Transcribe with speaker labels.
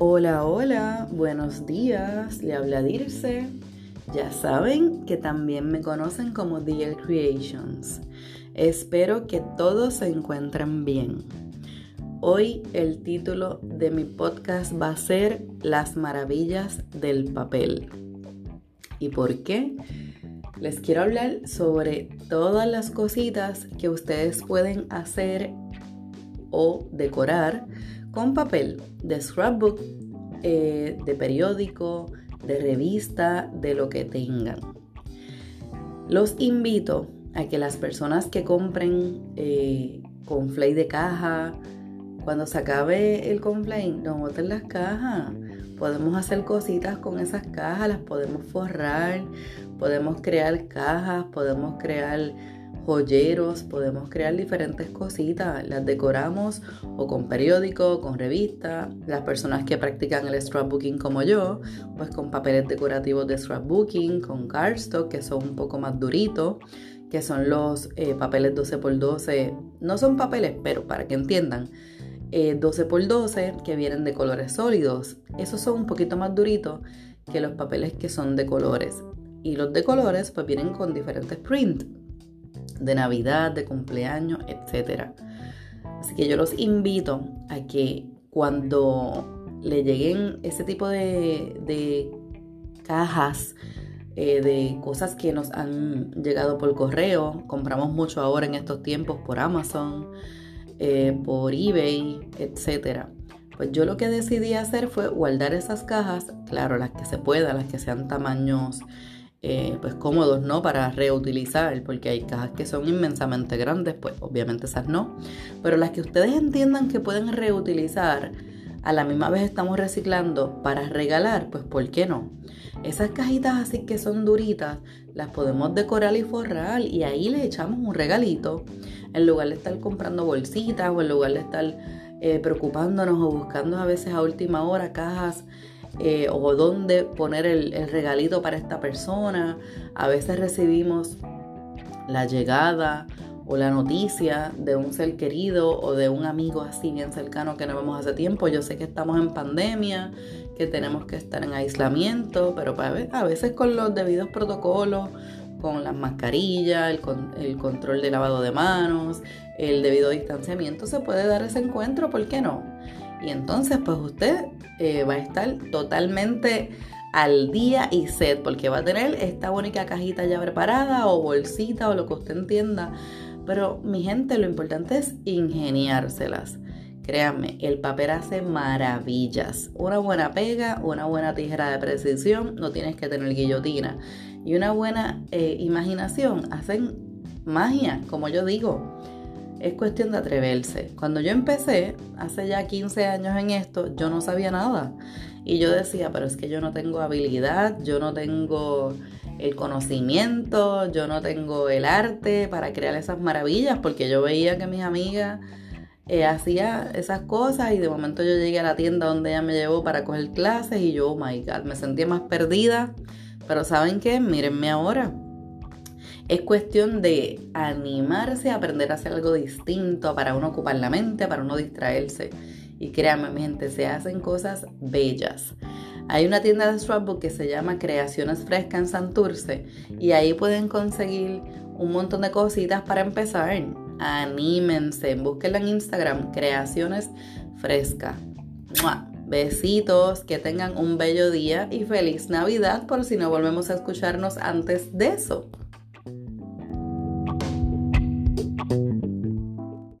Speaker 1: Hola, hola, buenos días, le habla Dirce. Ya saben que también me conocen como DL Creations. Espero que todos se encuentren bien. Hoy el título de mi podcast va a ser Las maravillas del papel. ¿Y por qué? Les quiero hablar sobre todas las cositas que ustedes pueden hacer o decorar con papel de scrapbook, eh, de periódico, de revista, de lo que tengan. Los invito a que las personas que compren eh, conflay de caja, cuando se acabe el conflay, no boten las cajas. Podemos hacer cositas con esas cajas, las podemos forrar, podemos crear cajas, podemos crear joyeros, podemos crear diferentes cositas, las decoramos o con periódico, con revista, las personas que practican el scrapbooking como yo, pues con papeles decorativos de scrapbooking, con cardstock que son un poco más duritos, que son los eh, papeles 12x12, no son papeles, pero para que entiendan, 12x12 eh, que vienen de colores sólidos, esos son un poquito más duritos que los papeles que son de colores. Y los de colores pues vienen con diferentes prints de Navidad, de cumpleaños, etc. Así que yo los invito a que cuando le lleguen ese tipo de, cajas, eh, de cosas que nos han llegado por correo, compramos mucho ahora en estos tiempos por Amazon, eh, por eBay, etc. Pues yo lo que decidí hacer fue guardar esas cajas, claro, las que se puedan, las que sean tamaños eh, pues cómodos, ¿no? Para reutilizar, porque hay cajas que son inmensamente grandes, pues obviamente esas no. Pero las que ustedes entiendan que pueden reutilizar, a la misma vez estamos reciclando para regalar, pues ¿por qué no? Esas cajitas así que son duritas, las podemos decorar y forrar y ahí le echamos un regalito. En lugar de estar comprando bolsitas o en lugar de estar eh, preocupándonos o buscando a veces a última hora cajas eh, o dónde poner el, regalito para esta persona. A veces recibimos la llegada o la noticia de un ser querido o de un amigo así bien cercano que no vemos hace tiempo. Yo sé que estamos en pandemia, que tenemos que estar en aislamiento, pero a veces con los debidos protocolos, con las mascarillas, el, el control de lavado de manos, el debido distanciamiento, se puede dar ese encuentro, ¿por qué no? Y entonces pues usted eh, va a estar totalmente al día y set porque va a tener esta única cajita ya preparada o bolsita o lo que usted entienda. Pero mi gente, lo importante es ingeniárselas. Créanme, el papel hace maravillas. Una buena pega, una buena tijera de precisión, no tienes que tener guillotina. Y una buena eh, imaginación hacen magia, como yo digo es cuestión de atreverse. Cuando yo empecé, hace ya 15 años en esto, yo no sabía nada. Y yo decía, pero es que yo no tengo habilidad, yo no tengo el conocimiento, yo no tengo el arte para crear esas maravillas, porque yo veía que mis amigas eh, hacían esas cosas y de momento yo llegué a la tienda donde ella me llevó para coger clases y yo, oh my God, me sentía más perdida. Pero ¿saben qué? Mírenme ahora es cuestión de animarse a aprender a hacer algo distinto para uno ocupar la mente, para uno distraerse. Y créanme, mi gente, se hacen cosas bellas. Hay una tienda de scrapbook que se llama Creaciones Frescas en Santurce y ahí pueden conseguir un montón de cositas para empezar. Anímense, búsquenla en Instagram, Creaciones Frescas. Besitos, que tengan un bello día y feliz Navidad por si no volvemos a escucharnos antes de eso. Thank you.